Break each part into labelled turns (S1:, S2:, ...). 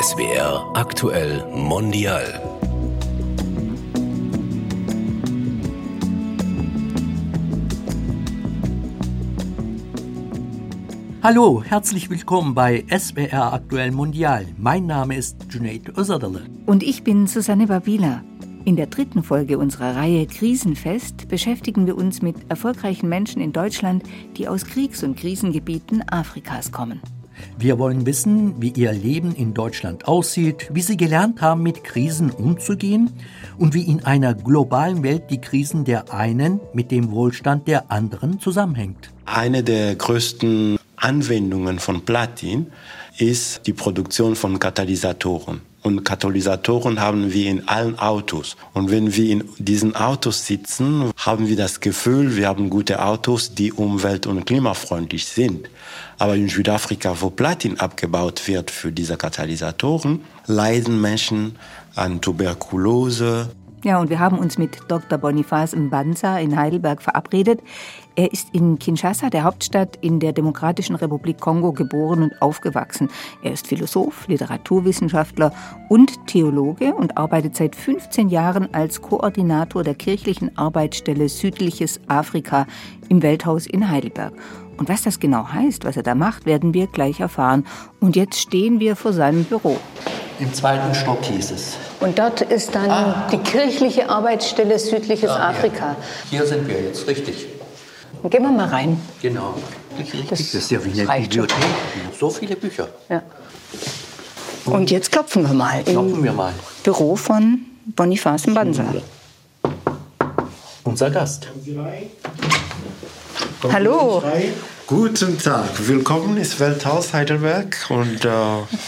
S1: SWR aktuell mondial.
S2: Hallo, herzlich willkommen bei SWR Aktuell Mondial. Mein Name ist Junaid Özadale.
S3: Und ich bin Susanne Babila. In der dritten Folge unserer Reihe Krisenfest beschäftigen wir uns mit erfolgreichen Menschen in Deutschland, die aus Kriegs- und Krisengebieten Afrikas kommen.
S2: Wir wollen wissen, wie ihr Leben in Deutschland aussieht, wie sie gelernt haben, mit Krisen umzugehen und wie in einer globalen Welt die Krisen der einen mit dem Wohlstand der anderen zusammenhängt.
S4: Eine der größten Anwendungen von Platin ist die Produktion von Katalysatoren. Und Katalysatoren haben wir in allen Autos. Und wenn wir in diesen Autos sitzen, haben wir das Gefühl, wir haben gute Autos, die umwelt- und klimafreundlich sind. Aber in Südafrika, wo Platin abgebaut wird für diese Katalysatoren, leiden Menschen an Tuberkulose,
S3: ja, und wir haben uns mit Dr. Boniface Mbanza in Heidelberg verabredet. Er ist in Kinshasa, der Hauptstadt in der Demokratischen Republik Kongo, geboren und aufgewachsen. Er ist Philosoph, Literaturwissenschaftler und Theologe und arbeitet seit 15 Jahren als Koordinator der kirchlichen Arbeitsstelle Südliches Afrika im Welthaus in Heidelberg. Und was das genau heißt, was er da macht, werden wir gleich erfahren. Und jetzt stehen wir vor seinem Büro.
S2: Im zweiten Stock hieß es.
S3: Und dort ist dann ah. die kirchliche Arbeitsstelle Südliches ah, Afrika. Ja.
S2: Hier sind wir jetzt, richtig.
S3: Dann gehen wir mal rein.
S2: Genau. Das, das ist ja wie eine Bibliothek. So viele Bücher.
S3: Ja. Und jetzt klopfen wir mal.
S2: Klopfen wir mal.
S3: Büro von Boniface Mbanza.
S2: Unser Gast.
S3: Hallo.
S4: Guten Tag, willkommen ins Welthaus Heidelberg und äh,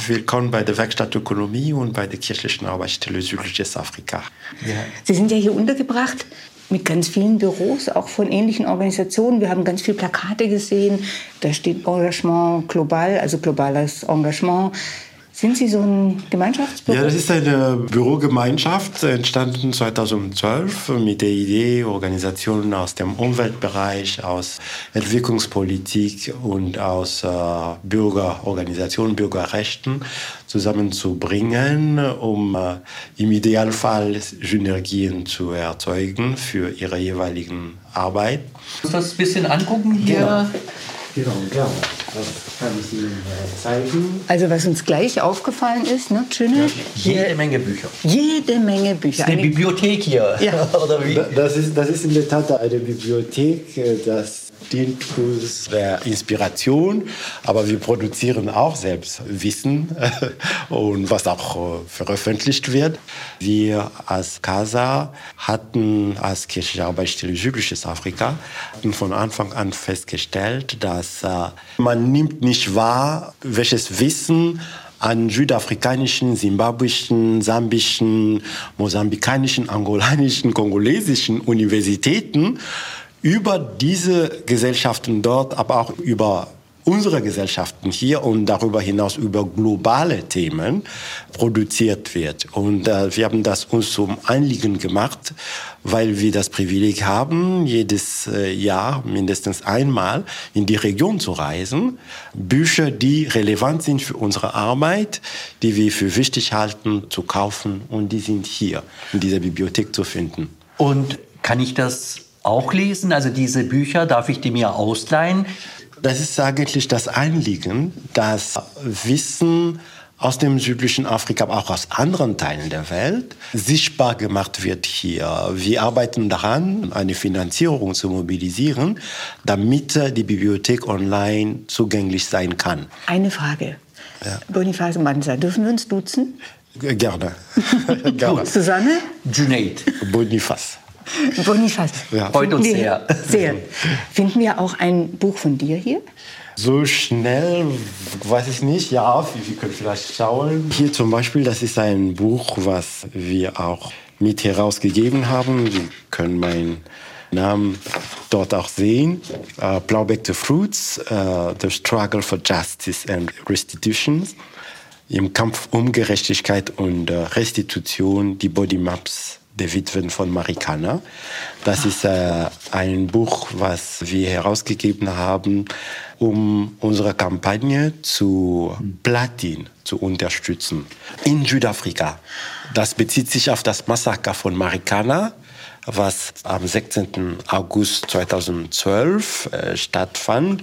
S4: willkommen bei der Werkstatt Ökonomie und bei der kirchlichen Arbeitsstelle Südliches Afrika.
S3: Ja. Sie sind ja hier untergebracht mit ganz vielen Büros, auch von ähnlichen Organisationen. Wir haben ganz viele Plakate gesehen. Da steht Engagement global, also globales Engagement. Sind Sie so ein Gemeinschaftsbüro?
S4: Ja, das ist eine Bürogemeinschaft, entstanden 2012 mit der Idee, Organisationen aus dem Umweltbereich, aus Entwicklungspolitik und aus äh, Bürgerorganisationen, Bürgerrechten zusammenzubringen, um äh, im Idealfall Synergien zu erzeugen für ihre jeweiligen Arbeit.
S2: Kannst du das ein bisschen angucken hier?
S4: Genau. Genau, klar. Das kann ich Ihnen äh, zeigen.
S3: Also was uns gleich aufgefallen ist, ne, Schöne?
S2: Ja, jede Menge Bücher.
S3: Jede Menge Bücher.
S2: Eine, eine Bibliothek hier,
S3: ja.
S4: oder wie? Das ist, das ist in der Tat eine Bibliothek, äh, das dient der Inspiration, aber wir produzieren auch selbst Wissen und was auch äh, veröffentlicht wird. Wir als CASA hatten als kirchliche Arbeitsstelle Südliches Afrika von Anfang an festgestellt, dass äh, man nimmt nicht wahr, welches Wissen an südafrikanischen, simbabwischen, sambischen, mosambikanischen, angolanischen, kongolesischen Universitäten über diese Gesellschaften dort, aber auch über unsere Gesellschaften hier und darüber hinaus über globale Themen produziert wird. Und äh, wir haben das uns zum Anliegen gemacht, weil wir das Privileg haben, jedes äh, Jahr mindestens einmal in die Region zu reisen. Bücher, die relevant sind für unsere Arbeit, die wir für wichtig halten, zu kaufen und die sind hier in dieser Bibliothek zu finden.
S2: Und kann ich das auch lesen? Also diese Bücher, darf ich die mir ausleihen?
S4: Das ist eigentlich das Anliegen, dass Wissen aus dem südlichen Afrika, aber auch aus anderen Teilen der Welt sichtbar gemacht wird hier. Wir arbeiten daran, eine Finanzierung zu mobilisieren, damit die Bibliothek online zugänglich sein kann.
S3: Eine Frage. Ja. Boniface Manza, dürfen wir uns duzen?
S4: Gerne. Gerne.
S3: Susanne?
S2: Junaid.
S4: Boniface.
S3: Boniface.
S2: Ja. Freut uns sehr.
S3: Sehr. Finden wir auch ein Buch von dir hier?
S4: So schnell weiß ich nicht. Ja, wir können vielleicht schauen. Hier zum Beispiel, das ist ein Buch, was wir auch mit herausgegeben haben. Sie können meinen Namen dort auch sehen. Uh, Plowback the Fruits, uh, The Struggle for Justice and Restitution. Im Kampf um Gerechtigkeit und uh, Restitution, die Bodymaps der Witwen von Marikana. Das ist äh, ein Buch, was wir herausgegeben haben, um unsere Kampagne zu Platin zu unterstützen. In Südafrika. Das bezieht sich auf das Massaker von Marikana was am 16. August 2012 äh, stattfand.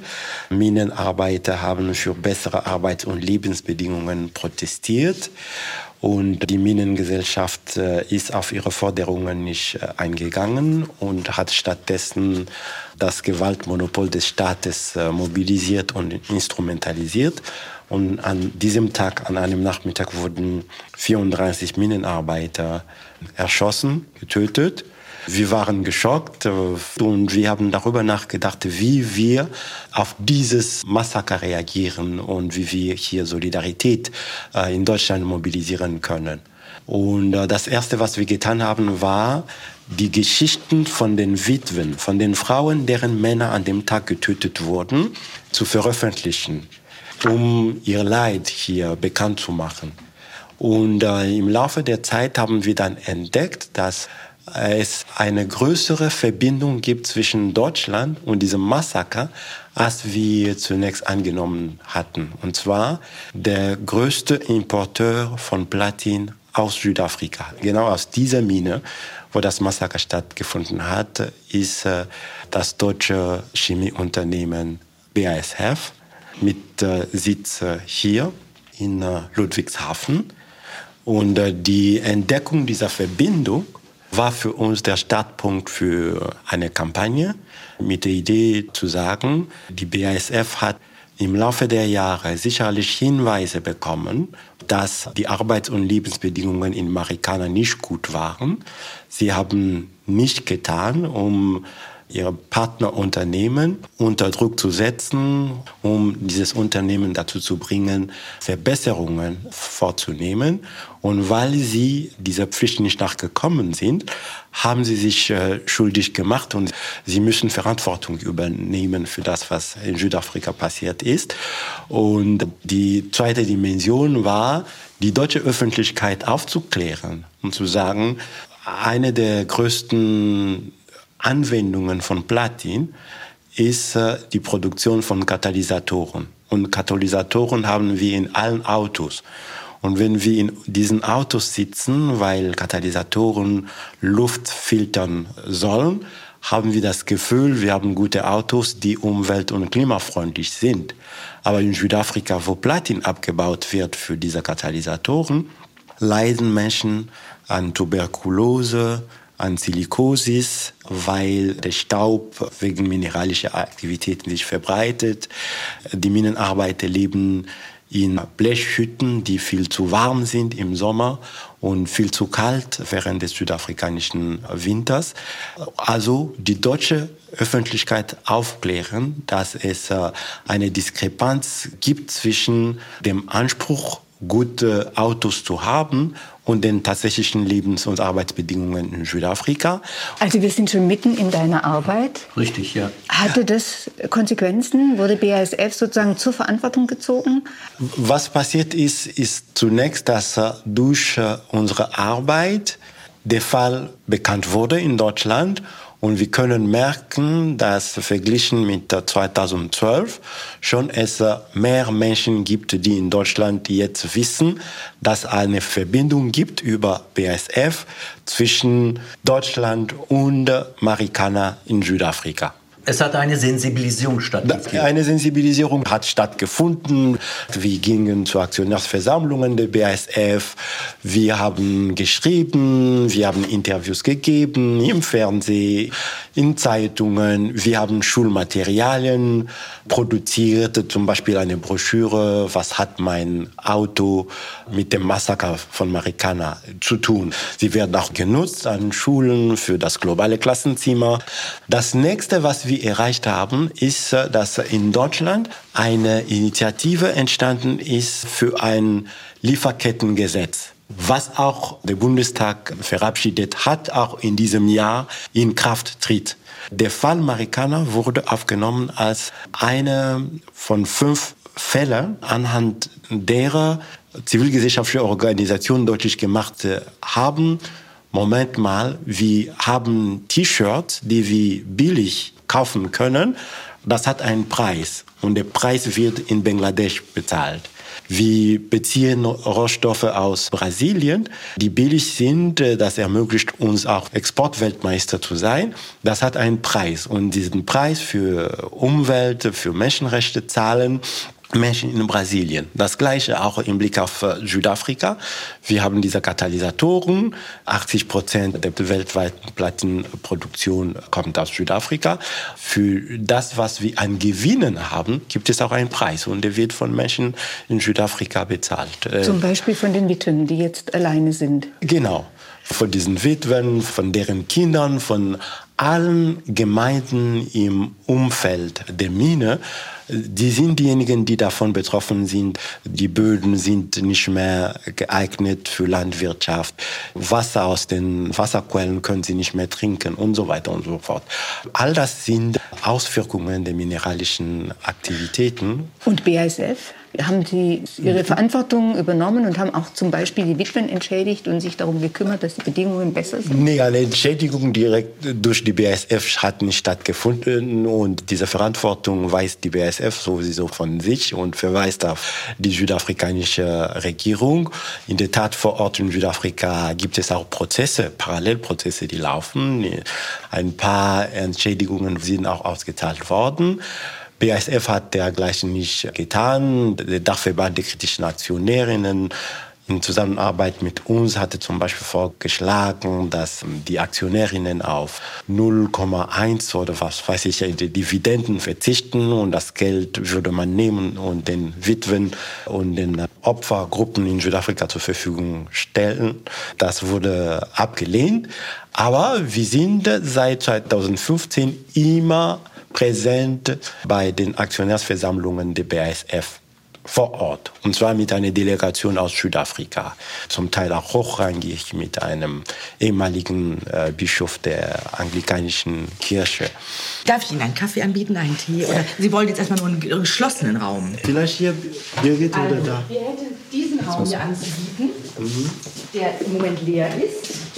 S4: Minenarbeiter haben für bessere Arbeits- und Lebensbedingungen protestiert. Und die Minengesellschaft äh, ist auf ihre Forderungen nicht äh, eingegangen und hat stattdessen das Gewaltmonopol des Staates äh, mobilisiert und instrumentalisiert. Und an diesem Tag, an einem Nachmittag, wurden 34 Minenarbeiter erschossen, getötet. Wir waren geschockt äh, und wir haben darüber nachgedacht, wie wir auf dieses Massaker reagieren und wie wir hier Solidarität äh, in Deutschland mobilisieren können. Und äh, das Erste, was wir getan haben, war, die Geschichten von den Witwen, von den Frauen, deren Männer an dem Tag getötet wurden, zu veröffentlichen, um ihr Leid hier bekannt zu machen. Und äh, im Laufe der Zeit haben wir dann entdeckt, dass es eine größere Verbindung gibt zwischen Deutschland und diesem Massaker, als wir zunächst angenommen hatten. Und zwar der größte Importeur von Platin aus Südafrika. Genau aus dieser Mine, wo das Massaker stattgefunden hat, ist äh, das deutsche Chemieunternehmen BASF mit äh, Sitz äh, hier in Ludwigshafen. Und die Entdeckung dieser Verbindung war für uns der Startpunkt für eine Kampagne mit der Idee zu sagen, die BASF hat im Laufe der Jahre sicherlich Hinweise bekommen, dass die Arbeits- und Lebensbedingungen in Marikana nicht gut waren. Sie haben nicht getan, um ihre Partnerunternehmen unter Druck zu setzen, um dieses Unternehmen dazu zu bringen, Verbesserungen vorzunehmen. Und weil sie dieser Pflicht nicht nachgekommen sind, haben sie sich äh, schuldig gemacht und sie müssen Verantwortung übernehmen für das, was in Südafrika passiert ist. Und die zweite Dimension war, die deutsche Öffentlichkeit aufzuklären und zu sagen, eine der größten Anwendungen von Platin ist äh, die Produktion von Katalysatoren. Und Katalysatoren haben wir in allen Autos. Und wenn wir in diesen Autos sitzen, weil Katalysatoren Luft filtern sollen, haben wir das Gefühl, wir haben gute Autos, die umwelt- und klimafreundlich sind. Aber in Südafrika, wo Platin abgebaut wird für diese Katalysatoren, leiden Menschen an Tuberkulose, an Silikosis, weil der Staub wegen mineralischer Aktivitäten sich verbreitet. Die Minenarbeiter leben in Blechhütten, die viel zu warm sind im Sommer und viel zu kalt während des südafrikanischen Winters. Also die deutsche Öffentlichkeit aufklären, dass es äh, eine Diskrepanz gibt zwischen dem Anspruch gute Autos zu haben und den tatsächlichen Lebens- und Arbeitsbedingungen in Südafrika.
S3: Also wir sind schon mitten in deiner Arbeit.
S2: Richtig, ja.
S3: Hatte das Konsequenzen? Wurde BASF sozusagen zur Verantwortung gezogen?
S4: Was passiert ist, ist zunächst, dass durch äh, unsere Arbeit der Fall bekannt wurde in Deutschland und wir können merken, dass verglichen mit 2012 schon es mehr Menschen gibt, die in Deutschland jetzt wissen, dass eine Verbindung gibt über BASF zwischen Deutschland und Marikana in Südafrika.
S2: Es hat eine Sensibilisierung stattgefunden.
S4: Eine Sensibilisierung hat stattgefunden. Wir gingen zu Aktionärsversammlungen der BASF. Wir haben geschrieben, wir haben Interviews gegeben im Fernsehen, in Zeitungen. Wir haben Schulmaterialien produziert, zum Beispiel eine Broschüre, was hat mein Auto mit dem Massaker von Marikana zu tun. Sie werden auch genutzt an Schulen für das globale Klassenzimmer. Das nächste, was wir erreicht haben, ist, äh, dass in Deutschland eine Initiative entstanden ist für ein Lieferkettengesetz was auch der Bundestag verabschiedet hat, auch in diesem Jahr in Kraft tritt. Der Fall Marikana wurde aufgenommen als eine von fünf Fällen, anhand derer zivilgesellschaftliche Organisationen deutlich gemacht haben, Moment mal, wir haben T-Shirts, die wir billig kaufen können. Das hat einen Preis und der Preis wird in Bangladesch bezahlt. Wir beziehen Rohstoffe aus Brasilien, die billig sind. Das ermöglicht uns auch Exportweltmeister zu sein. Das hat einen Preis und diesen Preis für Umwelt, für Menschenrechte zahlen Menschen in Brasilien. Das gleiche auch im Blick auf äh, Südafrika. Wir haben diese Katalysatoren. 80 Prozent der weltweiten Plattenproduktion kommt aus Südafrika. Für das, was wir an Gewinnen haben, gibt es auch einen Preis und der wird von Menschen in Südafrika bezahlt.
S3: Äh, Zum Beispiel von den Witwen, die jetzt alleine sind.
S4: Genau. Von diesen Witwen, von deren Kindern, von allen Gemeinden im Umfeld der Mine die sind diejenigen, die davon betroffen sind. Die Böden sind nicht mehr geeignet für Landwirtschaft. Wasser aus den Wasserquellen können sie nicht mehr trinken und so weiter und so fort. All das sind Auswirkungen der mineralischen Aktivitäten.
S3: Und BASF? Haben Sie Ihre Verantwortung übernommen und haben auch zum Beispiel die Witwen entschädigt und sich darum gekümmert, dass die Bedingungen besser sind?
S4: Nee, eine Entschädigung direkt durch die BASF hat nicht stattgefunden und diese Verantwortung weist die BASF sowieso von sich und verweist auf die südafrikanische Regierung. In der Tat vor Ort in Südafrika gibt es auch Prozesse, Parallelprozesse, die laufen. Ein paar Entschädigungen sind auch ausgezahlt worden. BASF hat dergleichen nicht getan. Der Dachverband der kritischen Aktionärinnen in Zusammenarbeit mit uns hatte zum Beispiel vorgeschlagen, dass die Aktionärinnen auf 0,1 oder was weiß ich, die Dividenden verzichten und das Geld würde man nehmen und den Witwen und den Opfergruppen in Südafrika zur Verfügung stellen. Das wurde abgelehnt. Aber wir sind seit 2015 immer präsent bei den Aktionärsversammlungen der BASF vor Ort. Und zwar mit einer Delegation aus Südafrika. Zum Teil auch hochrangig mit einem ehemaligen äh, Bischof der anglikanischen Kirche.
S5: Darf ich Ihnen einen Kaffee anbieten, einen Tee? Oder Sie wollen jetzt erstmal nur einen geschlossenen Raum?
S4: Vielleicht hier, Birgit
S5: also,
S4: oder da?
S5: Wir hätten diesen Raum hier anzubieten, mhm. der im Moment leer ist.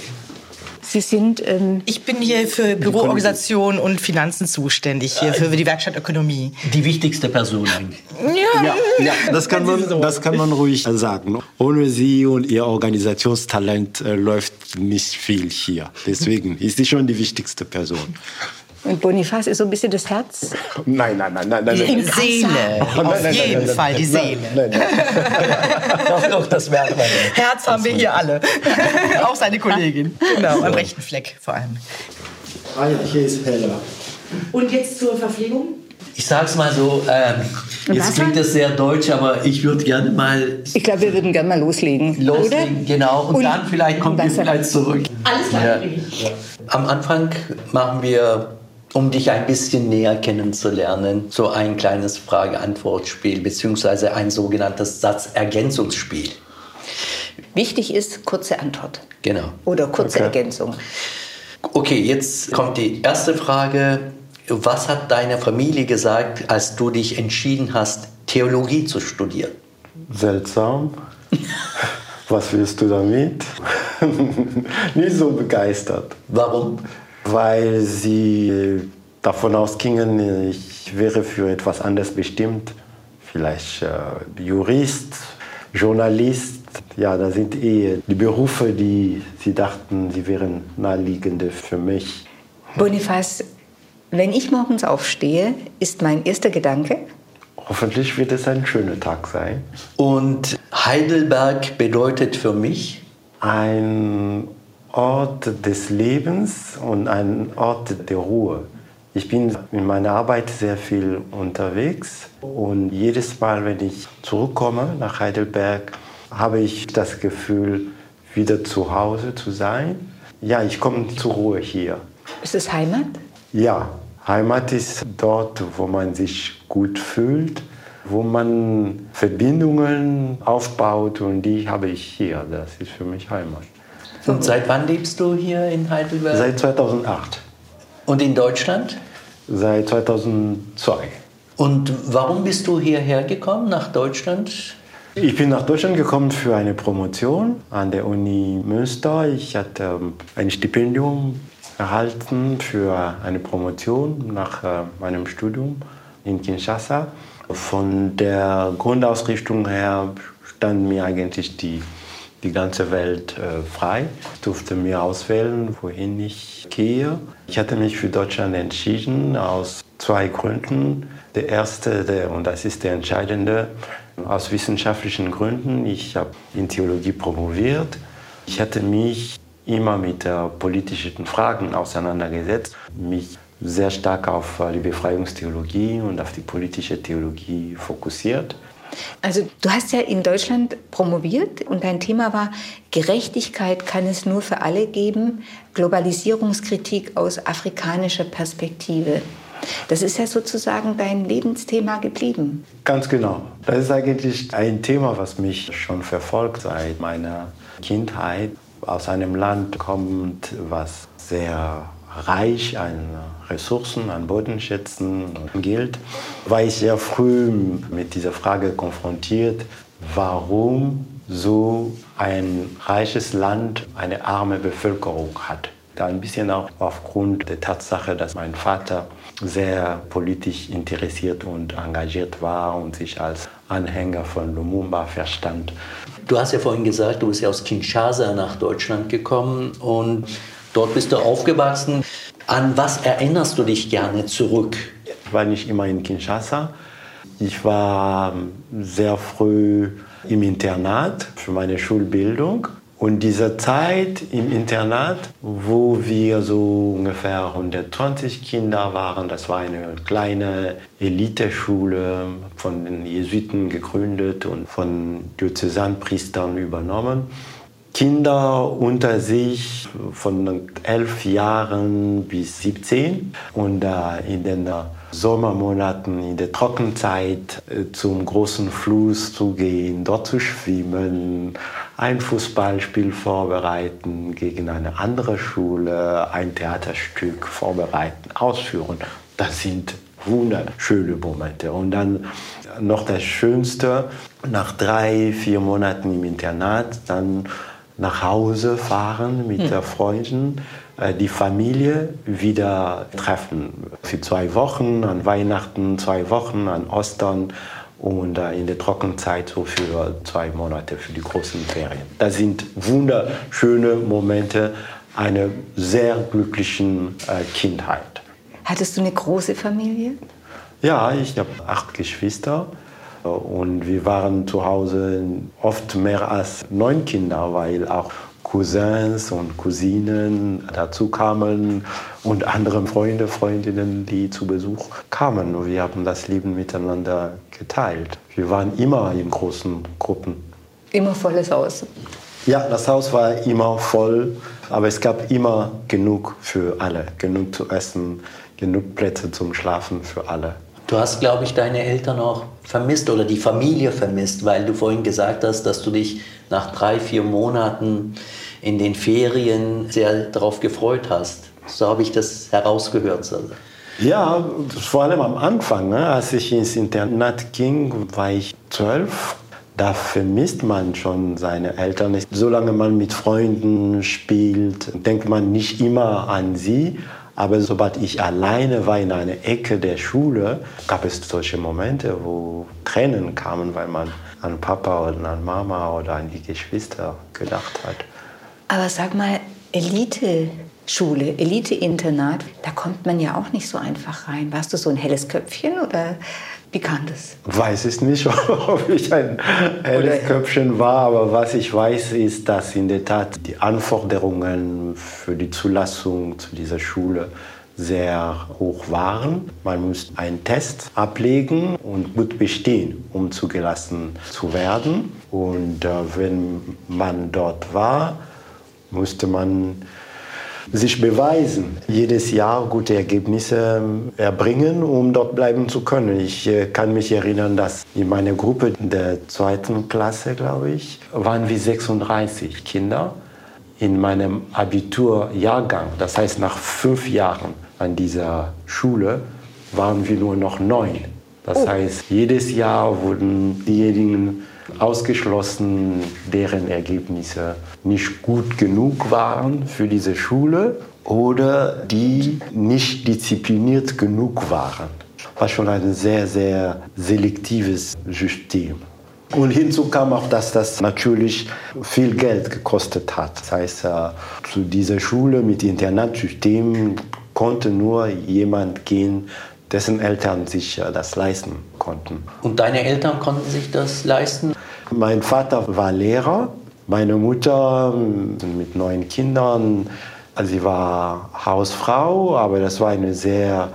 S3: Sie sind. Ähm
S5: ich bin hier für Büroorganisation und Finanzen zuständig, hier für die Werkstatt Ökonomie.
S2: Die wichtigste Person eigentlich.
S4: Ja, ja, ja das, kann man, das kann man ruhig sagen. Ohne Sie und Ihr Organisationstalent äh, läuft nicht viel hier. Deswegen ist sie schon die wichtigste Person.
S3: Und Bonifaz ist so ein bisschen das Herz?
S4: Nein, nein, nein, nein. nein.
S5: Die Seele, auf nein, jeden nein, Fall die Seele. Nein, nein,
S2: doch, doch, das merkt man.
S5: Herz haben wir hier alle. Auch seine Kollegin. Genau, am rechten Fleck vor allem.
S4: Ah ja, hier ist heller.
S5: Und jetzt zur Verpflegung?
S2: Ich sag's mal so, ähm, jetzt klingt das sehr deutsch, aber ich würde gerne mal.
S3: Ich glaube, wir würden gerne mal loslegen.
S2: Loslegen, oder? genau. Und, und, dann vielleicht kommen wir vielleicht zurück.
S5: Alles klar. Ja.
S2: Ja. Am Anfang machen wir um dich ein bisschen näher kennenzulernen, so ein kleines Frage-Antwort-Spiel beziehungsweise ein sogenanntes Satzergänzungsspiel.
S3: Wichtig ist kurze Antwort.
S2: Genau.
S3: Oder kurze okay. Ergänzung.
S2: Okay, jetzt kommt die erste Frage. Was hat deine Familie gesagt, als du dich entschieden hast, Theologie zu studieren?
S4: Seltsam. Was willst du damit? Nicht so begeistert.
S2: Warum?
S4: Weil sie davon ausgingen, ich wäre für etwas anderes bestimmt. Vielleicht äh, Jurist, Journalist. Ja, das sind eh die Berufe, die sie dachten, sie wären naheliegende für mich.
S3: Bonifaz, wenn ich morgens aufstehe, ist mein erster Gedanke?
S4: Hoffentlich wird es ein schöner Tag sein.
S2: Und Heidelberg bedeutet für mich?
S4: Ein Ort des Lebens und ein Ort der Ruhe. Ich bin in meiner Arbeit sehr viel unterwegs und jedes Mal, wenn ich zurückkomme nach Heidelberg, habe ich das Gefühl, wieder zu Hause zu sein. Ja, ich komme zur Ruhe hier.
S3: Ist es Heimat?
S4: Ja, Heimat ist dort, wo man sich gut fühlt, wo man Verbindungen aufbaut und die habe ich hier. Das ist für mich Heimat.
S2: Und seit wann lebst du hier in Heidelberg?
S4: Seit 2008.
S2: Und in Deutschland?
S4: Seit 2002.
S2: Und warum bist du hierher gekommen, nach Deutschland?
S4: Ich bin nach Deutschland gekommen für eine Promotion an der Uni Münster. Ich hatte ähm, ein Stipendium erhalten für eine Promotion nach äh, meinem Studium in Kinshasa. Von der Grundausrichtung her stand mir eigentlich die, die ganze Welt äh, frei. Ich durfte mir auswählen, wohin ich gehe. Ich hatte mich für Deutschland entschieden aus zwei Gründen. Der erste, der, und das ist der entscheidende, aus wissenschaftlichen Gründen. Ich habe in Theologie promoviert. Ich hatte mich immer mit äh, politischen Fragen auseinandergesetzt, mich sehr stark auf äh, die Befreiungstheologie und auf die politische Theologie fokussiert.
S3: Also du hast ja in Deutschland promoviert und dein Thema war, Gerechtigkeit kann es nur für alle geben, Globalisierungskritik aus afrikanischer Perspektive. Das ist ja sozusagen dein Lebensthema geblieben.
S4: Ganz genau. Das ist eigentlich ein Thema, was mich schon verfolgt seit meiner Kindheit. Aus einem Land kommt, was sehr reich an Ressourcen, an Bodenschätzen gilt, war ich sehr früh mit dieser Frage konfrontiert, warum so ein reiches Land eine arme Bevölkerung hat. Da ein bisschen auch aufgrund der Tatsache, dass mein Vater sehr politisch interessiert und engagiert war und sich als Anhänger von Lumumba verstand.
S2: Du hast ja vorhin gesagt, du bist ja aus Kinshasa nach Deutschland gekommen und dort bist du aufgewachsen. An was erinnerst du dich gerne zurück?
S4: Ich war nicht immer in Kinshasa. Ich war sehr früh im Internat für meine Schulbildung und diese Zeit im Internat, wo wir so ungefähr 120 Kinder waren, das war eine kleine Eliteschule von den Jesuiten gegründet und von Diözesanpriestern übernommen. Kinder unter sich von elf Jahren bis 17 und in den Sommermonaten, in der Trockenzeit äh, zum großen Fluss zu gehen, dort zu schwimmen, ein Fußballspiel vorbereiten gegen eine andere Schule, ein Theaterstück vorbereiten, ausführen. Das sind wunderschöne Momente. Und dann noch das Schönste, nach drei, vier Monaten im Internat, dann nach Hause fahren mit hm. Freunden, äh, die Familie wieder treffen. Für zwei Wochen, an Weihnachten zwei Wochen, an Ostern und äh, in der Trockenzeit so für zwei Monate für die großen Ferien. Das sind wunderschöne Momente einer sehr glücklichen äh, Kindheit.
S3: Hattest du eine große Familie?
S4: Ja, ich habe acht Geschwister. Und wir waren zu Hause oft mehr als neun Kinder, weil auch Cousins und Cousinen dazu kamen und andere Freunde, Freundinnen, die zu Besuch kamen. Und wir haben das Leben miteinander geteilt. Wir waren immer in großen Gruppen.
S3: Immer volles Haus.
S4: Ja, das Haus war immer voll, aber es gab immer genug für alle. Genug zu essen, genug Plätze zum Schlafen für alle.
S2: Du hast, glaube ich, deine Eltern auch vermisst oder die Familie vermisst, weil du vorhin gesagt hast, dass du dich nach drei, vier Monaten in den Ferien sehr darauf gefreut hast. So habe ich das herausgehört.
S4: Ja, vor allem am Anfang, ne, als ich ins Internat ging, war ich zwölf. Da vermisst man schon seine Eltern. Solange man mit Freunden spielt, denkt man nicht immer an sie. Aber sobald ich alleine war in einer Ecke der Schule, gab es solche Momente, wo Tränen kamen, weil man an Papa oder an Mama oder an die Geschwister gedacht hat.
S3: Aber sag mal, Elite-Schule, Elite-Internat, da kommt man ja auch nicht so einfach rein. Warst du so ein helles Köpfchen oder wie kam das?
S4: Weiß es nicht, ob ich ein helles Köpfchen war, aber was ich weiß, ist, dass in der Tat die Anforderungen für die Zulassung zu dieser Schule sehr hoch waren. Man musste einen Test ablegen und gut bestehen, um zugelassen zu werden. Und äh, wenn man dort war, musste man sich beweisen, jedes Jahr gute Ergebnisse ähm, erbringen, um dort bleiben zu können. Ich äh, kann mich erinnern, dass in meiner Gruppe der zweiten Klasse, glaube ich, waren wir 36 Kinder. In meinem Abiturjahrgang, das heißt nach fünf Jahren an dieser Schule, waren wir nur noch neun. Das oh. heißt, jedes Jahr wurden diejenigen ausgeschlossen, deren Ergebnisse nicht gut genug waren für diese Schule oder die nicht diszipliniert genug waren. War schon ein sehr, sehr selektives System. Und hinzu kam auch, dass das natürlich viel Geld gekostet hat. Das heißt, äh, zu dieser Schule mit Internatsystem konnte nur jemand gehen, dessen Eltern sich äh, das leisten konnten.
S2: Und deine Eltern konnten sich das leisten?
S4: Mein Vater war Lehrer, meine Mutter mit neun Kindern. Also sie war Hausfrau, aber das war eine sehr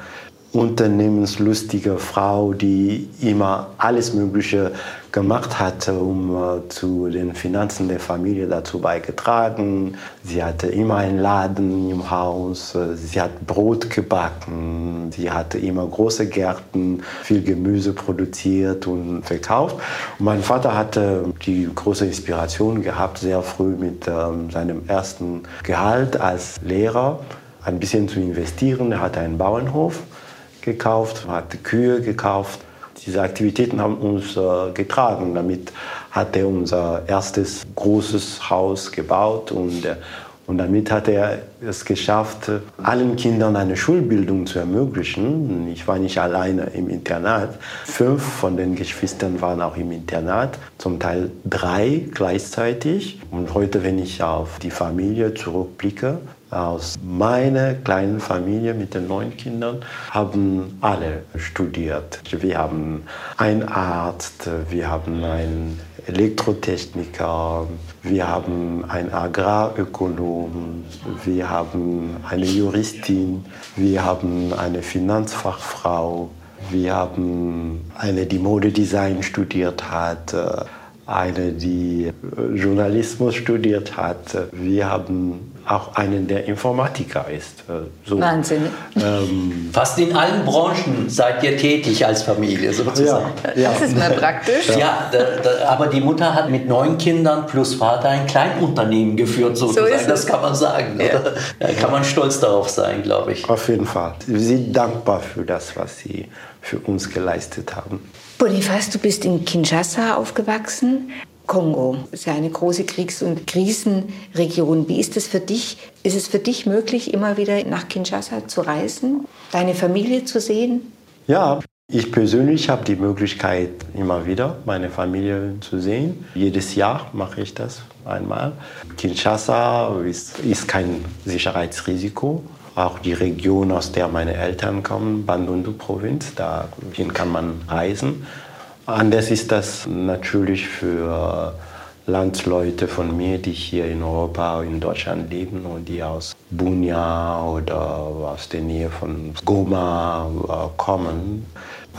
S4: unternehmenslustige Frau, die immer alles Mögliche gemacht hatte, um äh, zu den Finanzen der Familie dazu beigetragen. Sie hatte immer einen Laden im Haus, äh, sie hat Brot gebacken, sie hatte immer große Gärten, viel Gemüse produziert und verkauft. Und mein Vater hatte die große Inspiration gehabt, sehr früh mit ähm, seinem ersten Gehalt als Lehrer ein bisschen zu investieren. Er hatte einen Bauernhof gekauft, hatte Kühe gekauft diese Aktivitäten haben uns äh, getragen. Damit hat er unser erstes großes Haus gebaut und, äh, und damit hat er es geschafft, allen Kindern eine Schulbildung zu ermöglichen. Ich war nicht alleine im Internat. Fünf von den Geschwistern waren auch im Internat, zum Teil drei gleichzeitig. Und heute, wenn ich auf die Familie zurückblicke, aus meiner kleinen Familie mit den neun Kindern haben alle studiert. Wir haben einen Arzt, wir haben einen Elektrotechniker, wir haben einen Agrarökonom, wir haben eine Juristin, wir haben eine Finanzfachfrau, wir haben eine, die Modedesign studiert hat, eine, die Journalismus studiert hat. Wir haben auch einen, der Informatiker ist. Äh,
S3: so, Wahnsinn.
S2: Ähm, Fast in allen Branchen seid ihr tätig als Familie sozusagen.
S3: Ja, ja. Das ist mal praktisch.
S2: Ja, da, da, aber die Mutter hat mit neun Kindern plus Vater ein Kleinunternehmen geführt sozusagen. So das kann man sagen. Ja. Da kann man stolz darauf sein, glaube ich.
S4: Auf jeden Fall. Wir sind dankbar für das, was sie für uns geleistet haben.
S3: Boniface, du bist in Kinshasa aufgewachsen. Kongo ist ja eine große Kriegs- und Krisenregion. Wie ist es für dich? Ist es für dich möglich, immer wieder nach Kinshasa zu reisen, deine Familie zu sehen?
S4: Ja, ich persönlich habe die Möglichkeit, immer wieder meine Familie zu sehen. Jedes Jahr mache ich das einmal. Kinshasa ist, ist kein Sicherheitsrisiko. Auch die Region, aus der meine Eltern kommen, Bandundu-Provinz, dahin kann man reisen. Anders ist das natürlich für Landsleute von mir, die hier in Europa, in Deutschland leben und die aus Bunia oder aus der Nähe von Goma äh, kommen,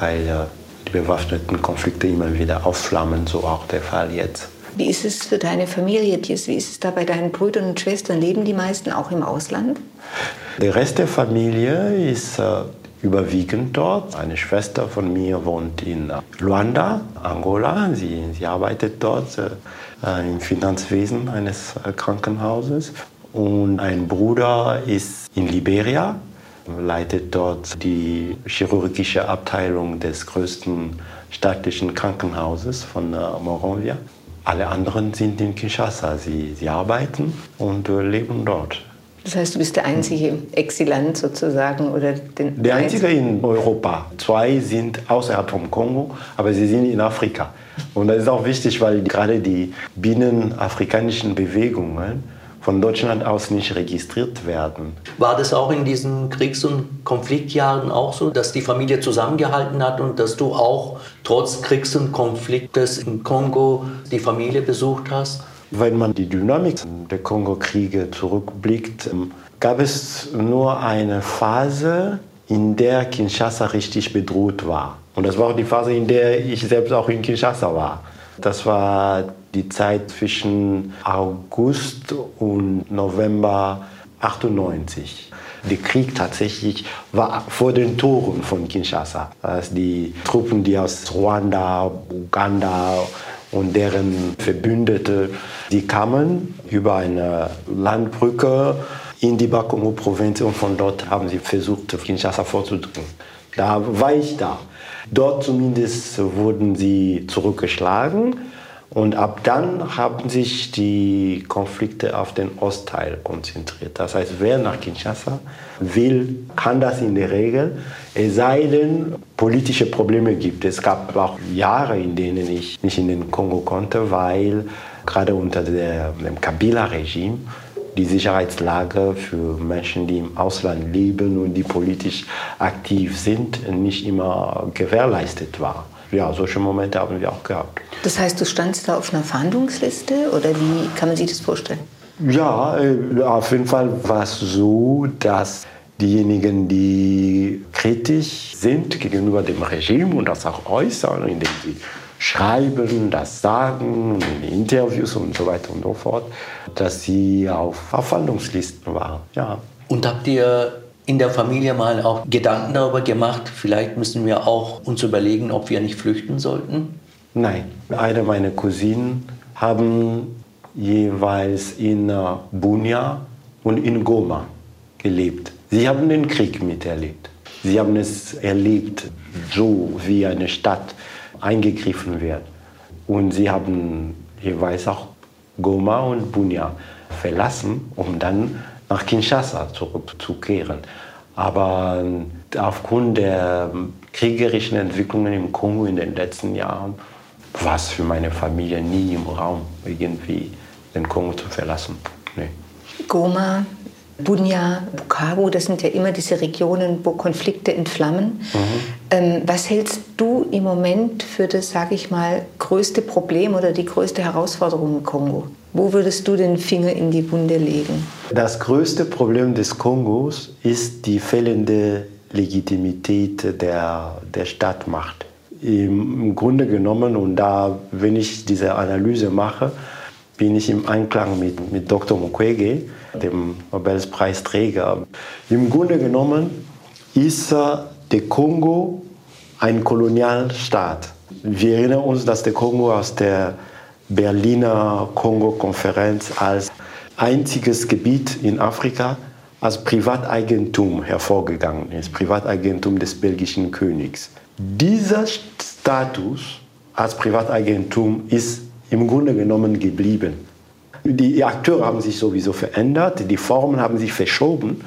S4: weil äh, die bewaffneten Konflikte immer wieder aufflammen, so auch der Fall jetzt.
S3: Wie ist es für deine Familie, Wie ist es da bei deinen Brüdern und Schwestern? Leben die meisten auch im Ausland?
S4: Der Rest der Familie ist äh, überwiegend dort. Eine Schwester von mir wohnt in Luanda, Angola. Sie, sie arbeitet dort äh, im Finanzwesen eines äh, Krankenhauses. Und ein Bruder ist in Liberia, leitet dort die chirurgische Abteilung des größten staatlichen Krankenhauses von äh, Monrovia. Alle anderen sind in Kinshasa. Sie, sie arbeiten und äh, leben dort.
S3: Das heißt, du bist der einzige Exilant sozusagen oder
S4: den der einzige in Europa. Zwei sind außerhalb vom Kongo, aber sie sind in Afrika. Und das ist auch wichtig, weil gerade die binnenafrikanischen Bewegungen von Deutschland aus nicht registriert werden.
S2: War das auch in diesen Kriegs- und Konfliktjahren auch so, dass die Familie zusammengehalten hat und dass du auch trotz Kriegs- und Konfliktes im Kongo die Familie besucht hast?
S4: Wenn man die Dynamik der Kongo-Kriege zurückblickt, ähm, gab es nur eine Phase, in der Kinshasa richtig bedroht war. Und das war auch die Phase, in der ich selbst auch in Kinshasa war. Das war die Zeit zwischen August und November 98. Der Krieg tatsächlich war vor den Toren von Kinshasa. Als die Truppen, die aus Ruanda, Uganda und deren Verbündete, die kamen über eine Landbrücke in die Bakongo-Provinz und von dort haben sie versucht, Kinshasa vorzudrücken. Da war ich da. Dort zumindest wurden sie zurückgeschlagen. Und ab dann haben sich die Konflikte auf den Ostteil konzentriert. Das heißt, wer nach Kinshasa will, kann das in der Regel, es sei denn, politische Probleme gibt. Es gab auch Jahre, in denen ich nicht in den Kongo konnte, weil gerade unter der, dem Kabila-Regime die Sicherheitslage für Menschen, die im Ausland leben und die politisch aktiv sind, nicht immer gewährleistet war. Ja, solche Momente haben wir auch gehabt.
S3: Das heißt, du standst da auf einer Verhandlungsliste oder wie kann man sich das vorstellen?
S4: Ja, äh, auf jeden Fall war es so, dass diejenigen, die kritisch sind gegenüber dem Regime und das auch äußern, indem sie schreiben, das sagen, in Interviews und so weiter und so fort, dass sie auf Verfahndungslisten waren. Ja.
S2: Und habt ihr in der Familie mal auch Gedanken darüber gemacht, vielleicht müssen wir auch uns überlegen, ob wir nicht flüchten sollten?
S4: Nein. Eine meiner Cousinen haben jeweils in äh, Bunia und in Goma gelebt. Sie haben den Krieg miterlebt. Sie haben es erlebt, so wie eine Stadt eingegriffen wird. Und sie haben jeweils auch Goma und Bunia verlassen, um dann nach Kinshasa zurückzukehren. Aber äh, aufgrund der kriegerischen Entwicklungen im Kongo in den letzten Jahren war es für meine Familie nie im Raum, irgendwie den Kongo zu verlassen. Nee.
S3: Goma, Bunya, Bukavu, das sind ja immer diese Regionen, wo Konflikte entflammen. Mhm. Ähm, was hältst du im Moment für das, sage ich mal, größte Problem oder die größte Herausforderung im Kongo? Wo würdest du den Finger in die Wunde legen?
S4: Das größte Problem des Kongos ist die fehlende Legitimität der, der Stadtmacht. Im Grunde genommen, und da, wenn ich diese Analyse mache, bin ich im Einklang mit, mit Dr. Mukwege, dem Nobelpreisträger. Im Grunde genommen ist der Kongo ein Kolonialstaat. Wir erinnern uns, dass der Kongo aus der Berliner Kongo-Konferenz als einziges Gebiet in Afrika als Privateigentum hervorgegangen ist, Privateigentum des belgischen Königs. Dieser Status als Privateigentum ist im Grunde genommen geblieben. Die Akteure haben sich sowieso verändert, die Formen haben sich verschoben,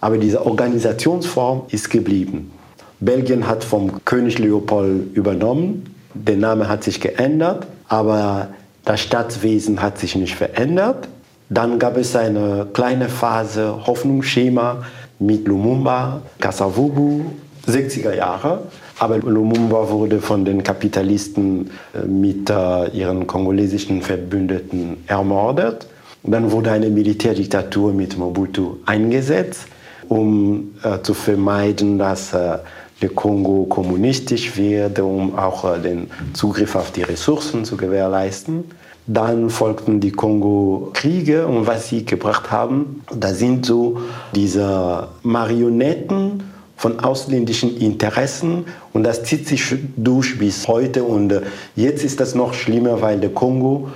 S4: aber diese Organisationsform ist geblieben. Belgien hat vom König Leopold übernommen, der Name hat sich geändert, aber das Staatswesen hat sich nicht verändert. Dann gab es eine kleine Phase Hoffnungsschema mit Lumumba, Kasavubu, 60er Jahre. Aber Lumumba wurde von den Kapitalisten äh, mit ihren kongolesischen Verbündeten ermordet. Dann wurde eine Militärdiktatur mit Mobutu eingesetzt, um äh, zu vermeiden, dass äh, der Kongo kommunistisch wird, um auch den Zugriff auf die Ressourcen zu gewährleisten. Dann folgten die Kongo-Kriege und was sie gebracht haben, da sind so diese Marionetten von ausländischen Interessen und das zieht sich durch bis heute und äh, jetzt ist das noch schlimmer, weil der Kongo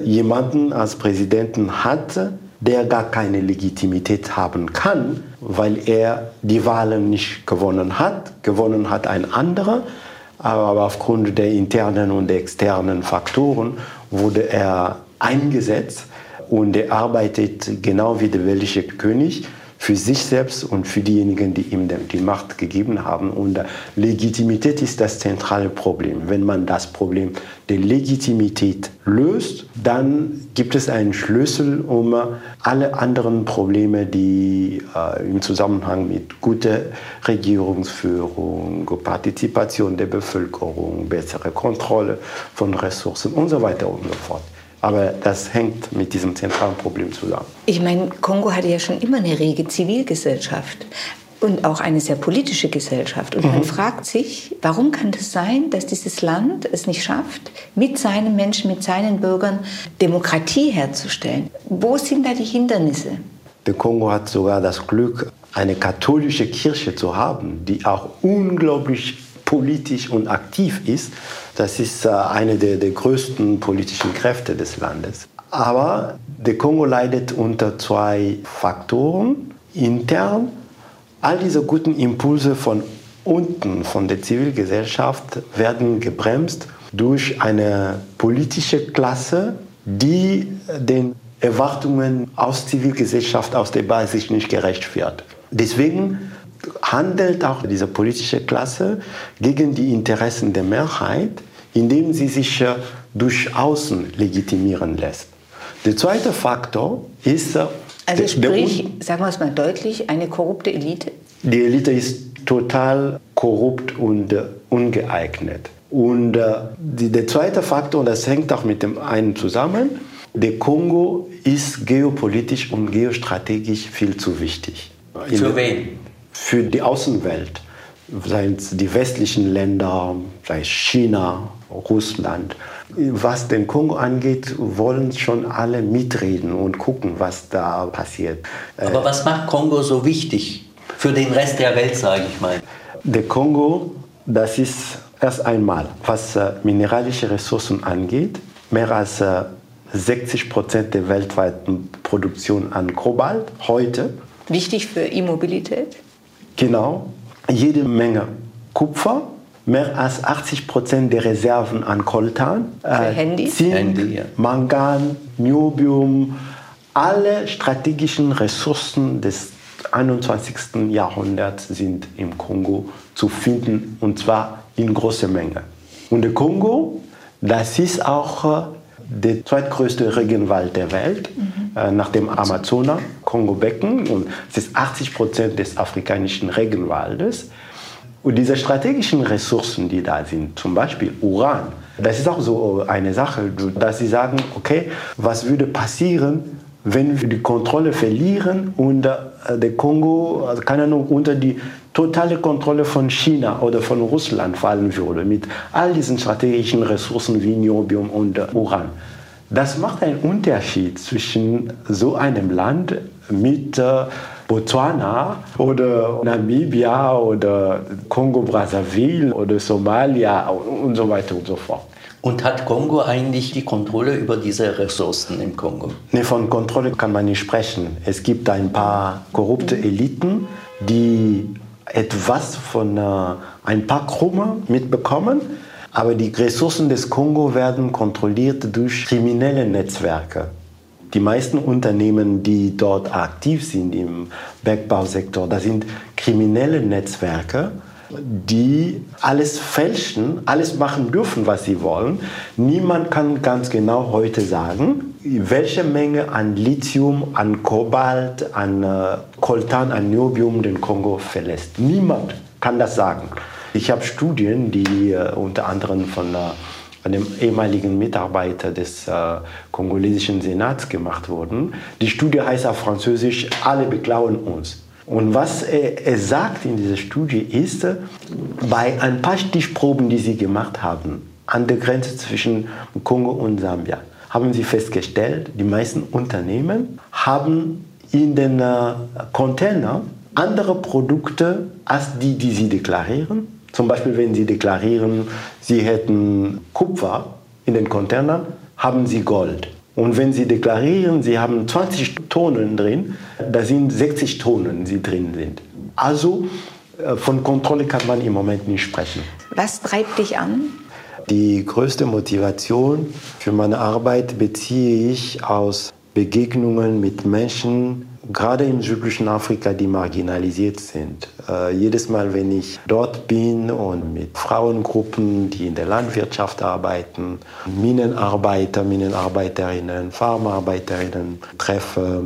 S4: jemanden als Präsidenten hat, der gar keine Legitimität haben kann, weil er die Wahlen nicht gewonnen hat. Gewonnen hat ein anderer, aber aufgrund der internen und externen Faktoren wurde er eingesetzt und er arbeitet genau wie der belgische König für sich selbst und für diejenigen, die ihm die Macht gegeben haben. Und Legitimität ist das zentrale Problem. Wenn man das Problem der Legitimität löst, dann gibt es einen Schlüssel, um alle anderen Probleme, die äh, im Zusammenhang mit guter Regierungsführung, Partizipation der Bevölkerung, bessere Kontrolle von Ressourcen und so weiter und so fort aber das hängt mit diesem zentralen Problem zusammen.
S3: Ich meine, Kongo hatte ja schon immer eine rege Zivilgesellschaft und auch eine sehr politische Gesellschaft. Und mhm. man fragt sich, warum kann es das sein, dass dieses Land es nicht schafft, mit seinen Menschen, mit seinen Bürgern Demokratie herzustellen? Wo sind da die Hindernisse?
S4: Der Kongo hat sogar das Glück, eine katholische Kirche zu haben, die auch unglaublich politisch und aktiv ist. Das ist äh, eine der, der größten politischen Kräfte des Landes. Aber der Kongo leidet unter zwei Faktoren. Intern, all diese guten Impulse von unten von der Zivilgesellschaft werden gebremst durch eine politische Klasse, die den Erwartungen aus Zivilgesellschaft, aus der Basis nicht gerecht wird. Deswegen handelt auch diese politische Klasse gegen die Interessen der Mehrheit, indem sie sich äh, durch Außen legitimieren lässt. Der zweite Faktor ist. Äh,
S3: also sprich, sagen wir es mal deutlich, eine korrupte Elite?
S4: Die Elite ist total korrupt und äh, ungeeignet. Und äh, die, der zweite Faktor, und das hängt auch mit dem einen zusammen, der Kongo ist geopolitisch und geostrategisch viel zu wichtig.
S2: Für wen?
S4: Für die Außenwelt. Seien es die westlichen Länder, sei es China, Russland. Was den Kongo angeht, wollen schon alle mitreden und gucken, was da passiert.
S2: Aber was macht Kongo so wichtig für den Rest der Welt, sage ich mal?
S4: Der Kongo, das ist erst einmal, was äh, mineralische Ressourcen angeht, mehr als 60 äh, Prozent der weltweiten Produktion an Kobalt heute.
S3: Wichtig für E-Mobilität?
S4: Genau. Jede Menge Kupfer, mehr als 80 Prozent der Reserven an Coltan,
S3: für äh, Handy?
S4: Zink, Handy, ja. Mangan, Niobium, alle strategischen Ressourcen des 21. Jahrhunderts sind im Kongo zu finden und zwar in großer Menge. Und der Kongo, das ist auch äh, der zweitgrößte Regenwald der Welt, mhm. äh, nach dem Amazonas, Kongo-Becken. Und es ist 80 Prozent des afrikanischen Regenwaldes. Und diese strategischen Ressourcen, die da sind, zum Beispiel Uran, das ist auch so eine Sache, dass sie sagen, okay, was würde passieren, wenn wir die Kontrolle verlieren und äh, der Kongo, also keine Ahnung, unter die totale Kontrolle von China oder von Russland fallen würde, mit all diesen strategischen Ressourcen wie Niobium und äh, Uran. Das macht einen Unterschied zwischen so einem Land mit äh, Botswana oder Namibia oder Kongo-Brazzaville oder Somalia und so weiter und so fort.
S2: Und hat Kongo eigentlich die Kontrolle über diese Ressourcen im Kongo?
S4: Nee, von Kontrolle kann man nicht sprechen. Es gibt ein paar korrupte Eliten, die etwas von äh, ein paar Krumme mitbekommen. Aber die Ressourcen des Kongo werden kontrolliert durch kriminelle Netzwerke. Die meisten Unternehmen, die dort aktiv sind im Bergbausektor, das sind kriminelle Netzwerke die alles fälschen, alles machen dürfen, was sie wollen. Niemand kann ganz genau heute sagen, welche Menge an Lithium, an Kobalt, an äh, Coltan, an Niobium den Kongo verlässt. Niemand kann das sagen. Ich habe Studien, die äh, unter anderem von äh, einem ehemaligen Mitarbeiter des äh, kongolesischen Senats gemacht wurden. Die Studie heißt auf Französisch, alle beklauen uns. Und was er, er, sagt in dieser Studie ist, bei ein paar Stichproben, die sie gemacht haben, an der Grenze zwischen Kongo und Sambia, haben sie festgestellt, die meisten Unternehmen haben in den äh, Container andere Produkte als die, die sie deklarieren. Zum Beispiel, wenn sie deklarieren, sie hätten Kupfer in den Containern, haben sie Gold. Und wenn Sie deklarieren, Sie haben 20 Tonnen drin, da sind 60 Tonnen, die drin sind. Also äh, von Kontrolle kann man im Moment nicht sprechen.
S3: Was treibt dich an?
S4: Die größte Motivation für meine Arbeit beziehe ich aus Begegnungen mit Menschen, gerade im südlichen Afrika, die marginalisiert sind. Äh, jedes Mal, wenn ich dort bin und mit Frauengruppen, die in der Landwirtschaft arbeiten, Minenarbeiter, Minenarbeiterinnen, Farmarbeiterinnen treffe,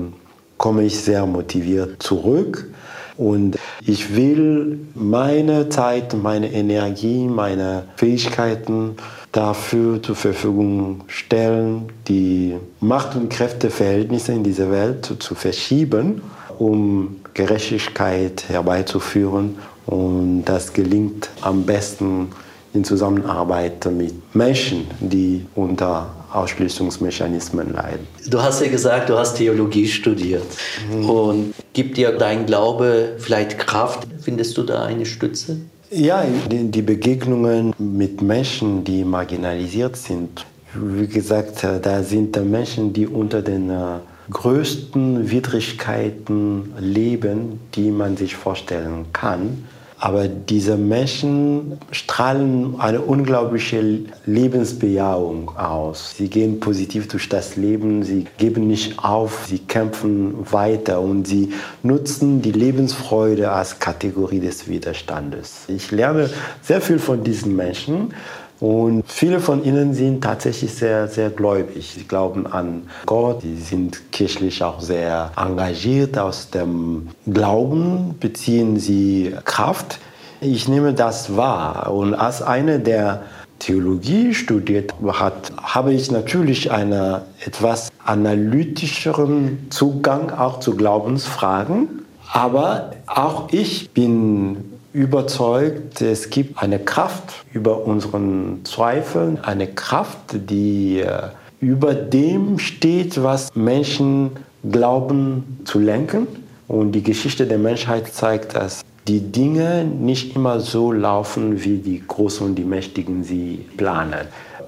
S4: komme ich sehr motiviert zurück. Und ich will meine Zeit, meine Energie, meine Fähigkeiten dafür zur Verfügung stellen, die Macht- und Kräfteverhältnisse in dieser Welt zu verschieben, um Gerechtigkeit herbeizuführen. Und das gelingt am besten in Zusammenarbeit mit Menschen, die unter Ausschließungsmechanismen leiden.
S2: Du hast ja gesagt, du hast Theologie studiert. Mhm. Und gibt dir dein Glaube vielleicht Kraft? Findest du da eine Stütze?
S4: Ja, die Begegnungen mit Menschen, die marginalisiert sind. Wie gesagt, da sind Menschen, die unter den äh, größten Widrigkeiten leben, die man sich vorstellen kann. Aber diese Menschen strahlen eine unglaubliche Lebensbejahung aus. Sie gehen positiv durch das Leben, sie geben nicht auf, sie kämpfen weiter und sie nutzen die Lebensfreude als Kategorie des Widerstandes. Ich lerne sehr viel von diesen Menschen. Und viele von ihnen sind tatsächlich sehr, sehr gläubig. Sie glauben an Gott, sie sind kirchlich auch sehr engagiert. Aus dem Glauben beziehen sie Kraft. Ich nehme das wahr. Und als einer, der Theologie studiert hat, habe ich natürlich einen etwas analytischeren Zugang auch zu Glaubensfragen. Aber auch ich bin überzeugt, es gibt eine Kraft über unseren Zweifeln, eine Kraft, die äh, über dem steht, was Menschen glauben zu lenken. Und die Geschichte der Menschheit zeigt, dass die Dinge nicht immer so laufen, wie die Großen und die Mächtigen sie planen.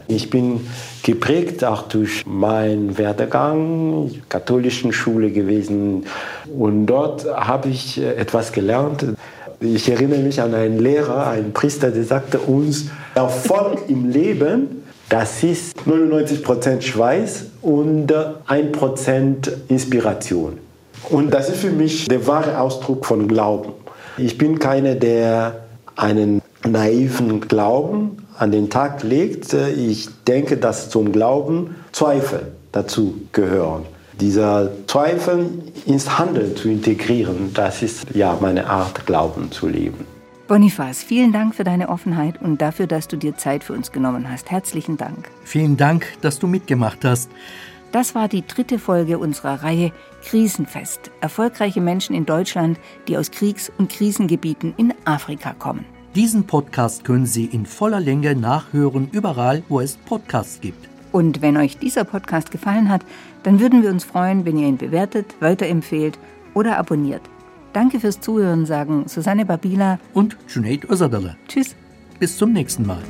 S4: Ich bin geprägt auch durch meinen Werdegang, katholischen Schule gewesen und dort habe ich äh, etwas gelernt. Ich erinnere mich an einen Lehrer, einen Priester, der sagte uns, Erfolg im Leben, das ist 99% Schweiß und 1% Inspiration. Und das ist für mich der wahre Ausdruck von Glauben. Ich bin keiner, der einen naiven Glauben an den Tag legt. Ich denke, dass zum Glauben Zweifel dazu gehören dieser Zweifel ins Handeln zu integrieren, das ist ja meine Art, Glauben zu leben.
S3: Bonifaz, vielen Dank für deine Offenheit und dafür, dass du dir Zeit für uns genommen hast. Herzlichen Dank.
S2: Vielen Dank, dass du mitgemacht hast.
S3: Das war die dritte Folge unserer Reihe Krisenfest. Erfolgreiche Menschen in Deutschland, die aus Kriegs- und Krisengebieten in Afrika kommen.
S2: Diesen Podcast können Sie in voller Länge nachhören, überall, wo es Podcasts gibt.
S3: Und wenn euch dieser Podcast gefallen hat, dann würden wir uns freuen, wenn ihr ihn bewertet, weiterempfehlt oder abonniert. Danke fürs Zuhören, sagen Susanne Babila
S2: und Junaid Özadale.
S3: Tschüss.
S2: Bis zum nächsten Mal.